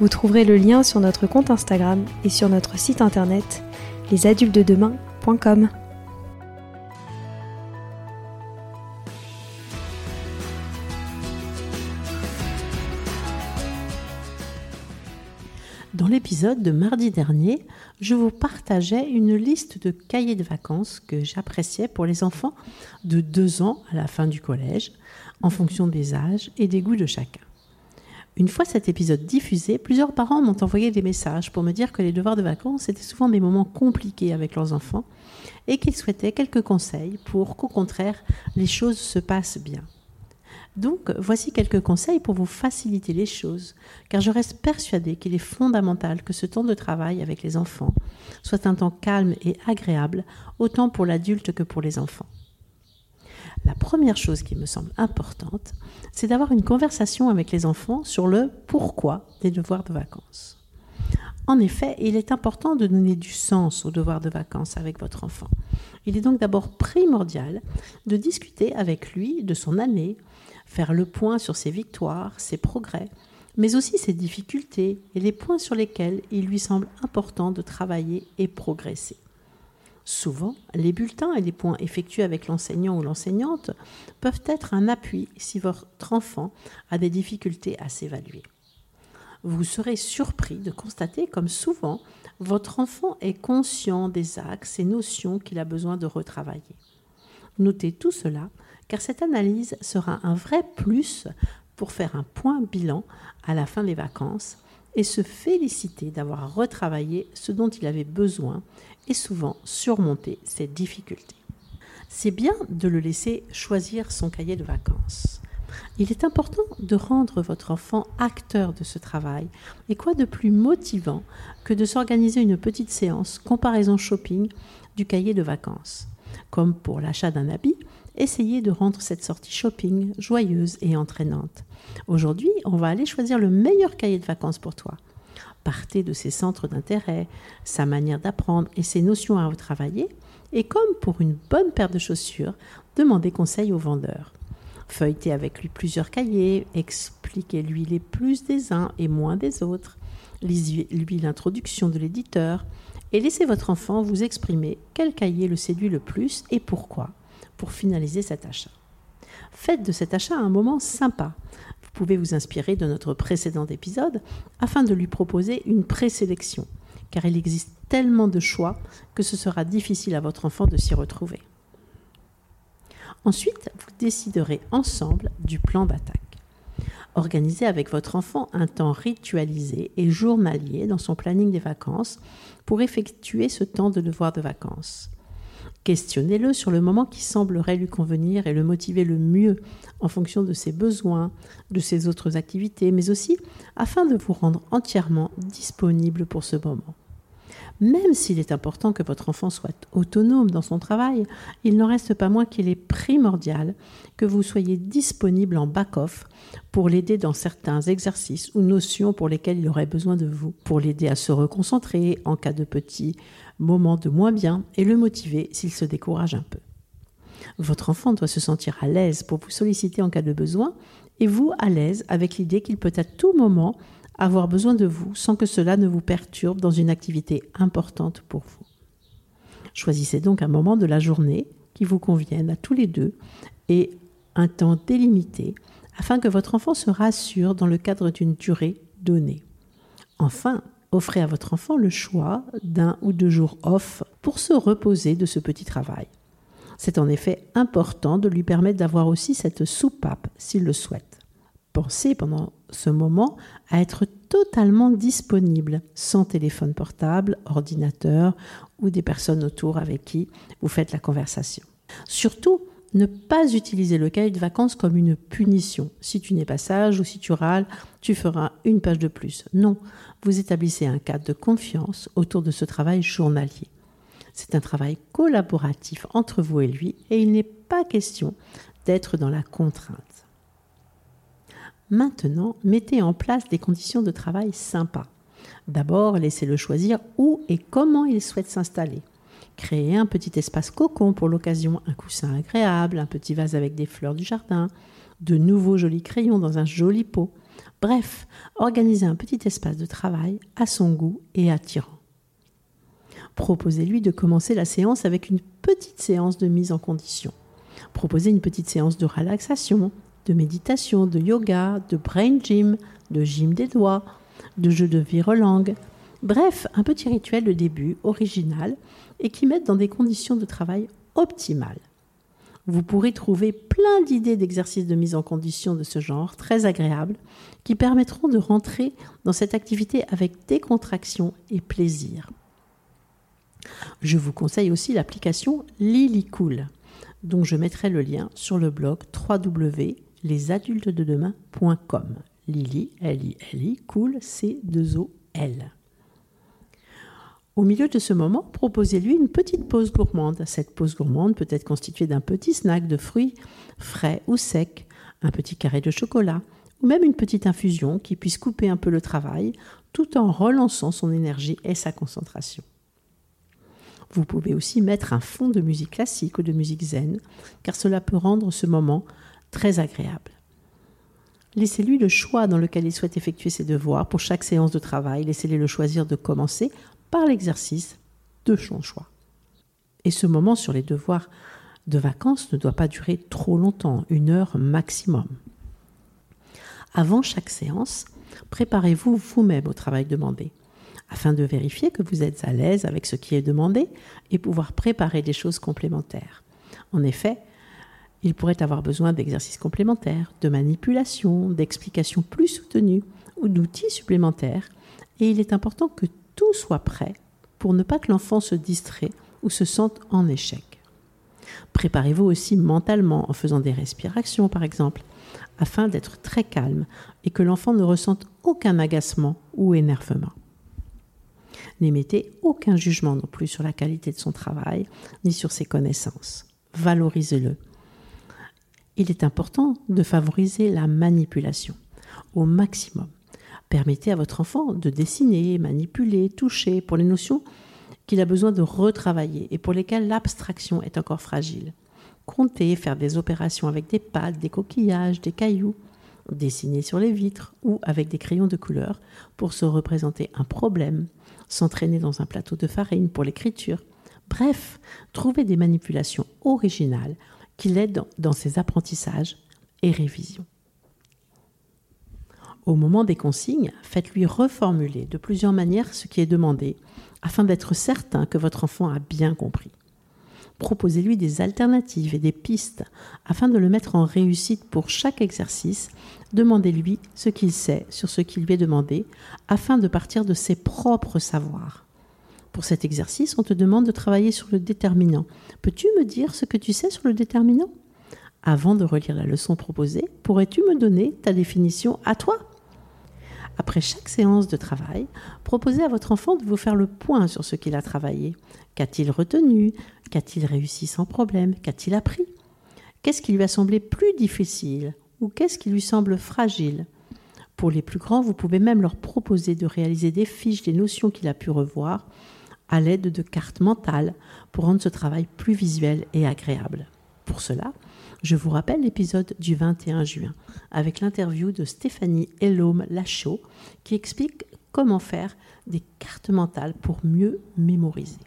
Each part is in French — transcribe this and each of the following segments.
Vous trouverez le lien sur notre compte Instagram et sur notre site internet lesadultesdedemain.com. Dans l'épisode de mardi dernier, je vous partageais une liste de cahiers de vacances que j'appréciais pour les enfants de 2 ans à la fin du collège, en fonction des âges et des goûts de chacun. Une fois cet épisode diffusé, plusieurs parents m'ont envoyé des messages pour me dire que les devoirs de vacances étaient souvent des moments compliqués avec leurs enfants et qu'ils souhaitaient quelques conseils pour qu'au contraire les choses se passent bien. Donc, voici quelques conseils pour vous faciliter les choses, car je reste persuadée qu'il est fondamental que ce temps de travail avec les enfants soit un temps calme et agréable, autant pour l'adulte que pour les enfants. La première chose qui me semble importante, c'est d'avoir une conversation avec les enfants sur le pourquoi des devoirs de vacances. En effet, il est important de donner du sens aux devoirs de vacances avec votre enfant. Il est donc d'abord primordial de discuter avec lui de son année, faire le point sur ses victoires, ses progrès, mais aussi ses difficultés et les points sur lesquels il lui semble important de travailler et progresser. Souvent, les bulletins et les points effectués avec l'enseignant ou l'enseignante peuvent être un appui si votre enfant a des difficultés à s'évaluer. Vous serez surpris de constater comme souvent votre enfant est conscient des axes et notions qu'il a besoin de retravailler. Notez tout cela car cette analyse sera un vrai plus pour faire un point bilan à la fin des vacances et se féliciter d'avoir retravaillé ce dont il avait besoin et souvent surmonter ses difficultés. C'est bien de le laisser choisir son cahier de vacances. Il est important de rendre votre enfant acteur de ce travail. Et quoi de plus motivant que de s'organiser une petite séance comparaison shopping du cahier de vacances Comme pour l'achat d'un habit, essayez de rendre cette sortie shopping joyeuse et entraînante. Aujourd'hui, on va aller choisir le meilleur cahier de vacances pour toi. Partez de ses centres d'intérêt, sa manière d'apprendre et ses notions à retravailler. Et comme pour une bonne paire de chaussures, demandez conseil au vendeur. Feuilletez avec lui plusieurs cahiers, expliquez-lui les plus des uns et moins des autres, lisez-lui l'introduction de l'éditeur et laissez votre enfant vous exprimer quel cahier le séduit le plus et pourquoi pour finaliser cet achat. Faites de cet achat un moment sympa. Vous pouvez vous inspirer de notre précédent épisode afin de lui proposer une présélection, car il existe tellement de choix que ce sera difficile à votre enfant de s'y retrouver. Ensuite, vous déciderez ensemble du plan d'attaque. Organisez avec votre enfant un temps ritualisé et journalier dans son planning des vacances pour effectuer ce temps de devoir de vacances. Questionnez-le sur le moment qui semblerait lui convenir et le motiver le mieux en fonction de ses besoins, de ses autres activités, mais aussi afin de vous rendre entièrement disponible pour ce moment. Même s'il est important que votre enfant soit autonome dans son travail, il n'en reste pas moins qu'il est primordial que vous soyez disponible en back-off pour l'aider dans certains exercices ou notions pour lesquels il aurait besoin de vous, pour l'aider à se reconcentrer en cas de petits moments de moins bien et le motiver s'il se décourage un peu. Votre enfant doit se sentir à l'aise pour vous solliciter en cas de besoin et vous à l'aise avec l'idée qu'il peut à tout moment avoir besoin de vous sans que cela ne vous perturbe dans une activité importante pour vous. Choisissez donc un moment de la journée qui vous convienne à tous les deux et un temps délimité afin que votre enfant se rassure dans le cadre d'une durée donnée. Enfin, offrez à votre enfant le choix d'un ou deux jours off pour se reposer de ce petit travail. C'est en effet important de lui permettre d'avoir aussi cette soupape s'il le souhaite. Pensez pendant ce moment à être totalement disponible, sans téléphone portable, ordinateur ou des personnes autour avec qui vous faites la conversation. Surtout, ne pas utiliser le cahier de vacances comme une punition. Si tu n'es pas sage ou si tu râles, tu feras une page de plus. Non, vous établissez un cadre de confiance autour de ce travail journalier. C'est un travail collaboratif entre vous et lui et il n'est pas question d'être dans la contrainte. Maintenant, mettez en place des conditions de travail sympas. D'abord, laissez-le choisir où et comment il souhaite s'installer. Créez un petit espace cocon pour l'occasion, un coussin agréable, un petit vase avec des fleurs du jardin, de nouveaux jolis crayons dans un joli pot. Bref, organisez un petit espace de travail à son goût et attirant. Proposez-lui de commencer la séance avec une petite séance de mise en condition. Proposez une petite séance de relaxation, de méditation, de yoga, de brain gym, de gym des doigts, de jeux de virelangue. Bref, un petit rituel de début original et qui mette dans des conditions de travail optimales. Vous pourrez trouver plein d'idées d'exercices de mise en condition de ce genre, très agréables, qui permettront de rentrer dans cette activité avec décontraction et plaisir. Je vous conseille aussi l'application Lily Cool, dont je mettrai le lien sur le blog www lesadultesdedemain.com. Lily, L-I-L-I, cool, C-2-O-L. Au milieu de ce moment, proposez-lui une petite pause gourmande. Cette pause gourmande peut être constituée d'un petit snack de fruits frais ou secs, un petit carré de chocolat, ou même une petite infusion qui puisse couper un peu le travail tout en relançant son énergie et sa concentration. Vous pouvez aussi mettre un fond de musique classique ou de musique zen, car cela peut rendre ce moment très agréable. Laissez-lui le choix dans lequel il souhaite effectuer ses devoirs pour chaque séance de travail. Laissez-le le choisir de commencer par l'exercice de son choix. Et ce moment sur les devoirs de vacances ne doit pas durer trop longtemps, une heure maximum. Avant chaque séance, préparez-vous vous-même au travail demandé, afin de vérifier que vous êtes à l'aise avec ce qui est demandé et pouvoir préparer des choses complémentaires. En effet, il pourrait avoir besoin d'exercices complémentaires, de manipulation, d'explications plus soutenues ou d'outils supplémentaires, et il est important que tout soit prêt pour ne pas que l'enfant se distrait ou se sente en échec. Préparez-vous aussi mentalement en faisant des respirations par exemple, afin d'être très calme et que l'enfant ne ressente aucun agacement ou énervement. N'émettez aucun jugement non plus sur la qualité de son travail ni sur ses connaissances. Valorisez-le il est important de favoriser la manipulation au maximum. Permettez à votre enfant de dessiner, manipuler, toucher pour les notions qu'il a besoin de retravailler et pour lesquelles l'abstraction est encore fragile. Compter, faire des opérations avec des pâtes, des coquillages, des cailloux, dessiner sur les vitres ou avec des crayons de couleur pour se représenter un problème, s'entraîner dans un plateau de farine pour l'écriture. Bref, trouver des manipulations originales qui l'aide dans ses apprentissages et révisions. Au moment des consignes, faites-lui reformuler de plusieurs manières ce qui est demandé afin d'être certain que votre enfant a bien compris. Proposez-lui des alternatives et des pistes afin de le mettre en réussite pour chaque exercice. Demandez-lui ce qu'il sait sur ce qui lui est demandé afin de partir de ses propres savoirs. Pour cet exercice, on te demande de travailler sur le déterminant. Peux-tu me dire ce que tu sais sur le déterminant? Avant de relire la leçon proposée, pourrais-tu me donner ta définition à toi? Après chaque séance de travail, proposez à votre enfant de vous faire le point sur ce qu'il a travaillé. Qu'a-t-il retenu? Qu'a-t-il réussi sans problème? Qu'a-t-il appris? Qu'est-ce qui lui a semblé plus difficile ou qu'est-ce qui lui semble fragile? Pour les plus grands, vous pouvez même leur proposer de réaliser des fiches des notions qu'il a pu revoir à l'aide de cartes mentales pour rendre ce travail plus visuel et agréable. Pour cela, je vous rappelle l'épisode du 21 juin avec l'interview de Stéphanie Elome Lachaud qui explique comment faire des cartes mentales pour mieux mémoriser.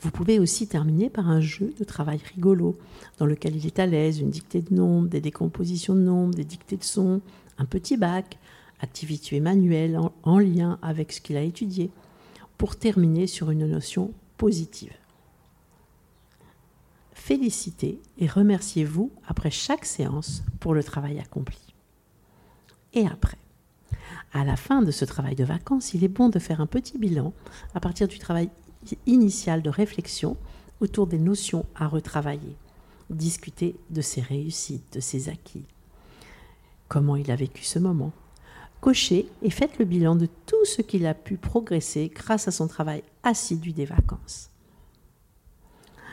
Vous pouvez aussi terminer par un jeu de travail rigolo dans lequel il est à l'aise, une dictée de nombres, des décompositions de nombres, des dictées de sons, un petit bac, activité manuelle en, en lien avec ce qu'il a étudié, pour terminer sur une notion positive. Félicitez et remerciez-vous après chaque séance pour le travail accompli. Et après à la fin de ce travail de vacances, il est bon de faire un petit bilan à partir du travail initial de réflexion autour des notions à retravailler. Discuter de ses réussites, de ses acquis. Comment il a vécu ce moment. Cochez et faites le bilan de tout ce qu'il a pu progresser grâce à son travail assidu des vacances.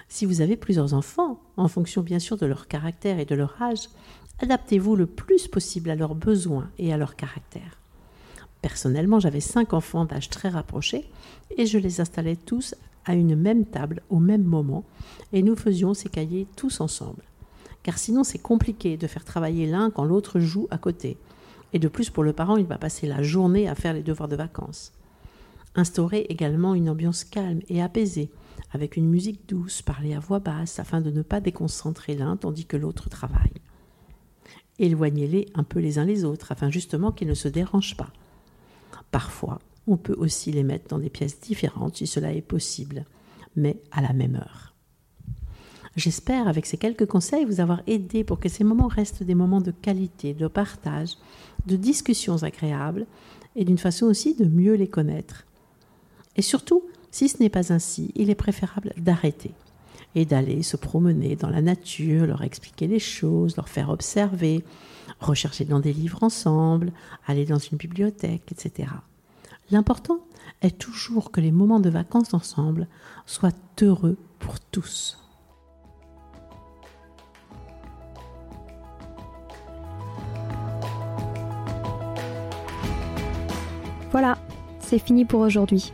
Si vous avez plusieurs enfants, en fonction bien sûr de leur caractère et de leur âge, adaptez-vous le plus possible à leurs besoins et à leur caractère. Personnellement, j'avais cinq enfants d'âge très rapproché et je les installais tous à une même table au même moment et nous faisions ces cahiers tous ensemble. Car sinon, c'est compliqué de faire travailler l'un quand l'autre joue à côté. Et de plus, pour le parent, il va passer la journée à faire les devoirs de vacances. Instaurer également une ambiance calme et apaisée avec une musique douce, parler à voix basse afin de ne pas déconcentrer l'un tandis que l'autre travaille. Éloignez-les un peu les uns les autres afin justement qu'ils ne se dérangent pas. Parfois, on peut aussi les mettre dans des pièces différentes si cela est possible, mais à la même heure. J'espère avec ces quelques conseils vous avoir aidé pour que ces moments restent des moments de qualité, de partage, de discussions agréables et d'une façon aussi de mieux les connaître. Et surtout, si ce n'est pas ainsi, il est préférable d'arrêter et d'aller se promener dans la nature, leur expliquer les choses, leur faire observer, rechercher dans des livres ensemble, aller dans une bibliothèque, etc. L'important est toujours que les moments de vacances ensemble soient heureux pour tous. Voilà, c'est fini pour aujourd'hui.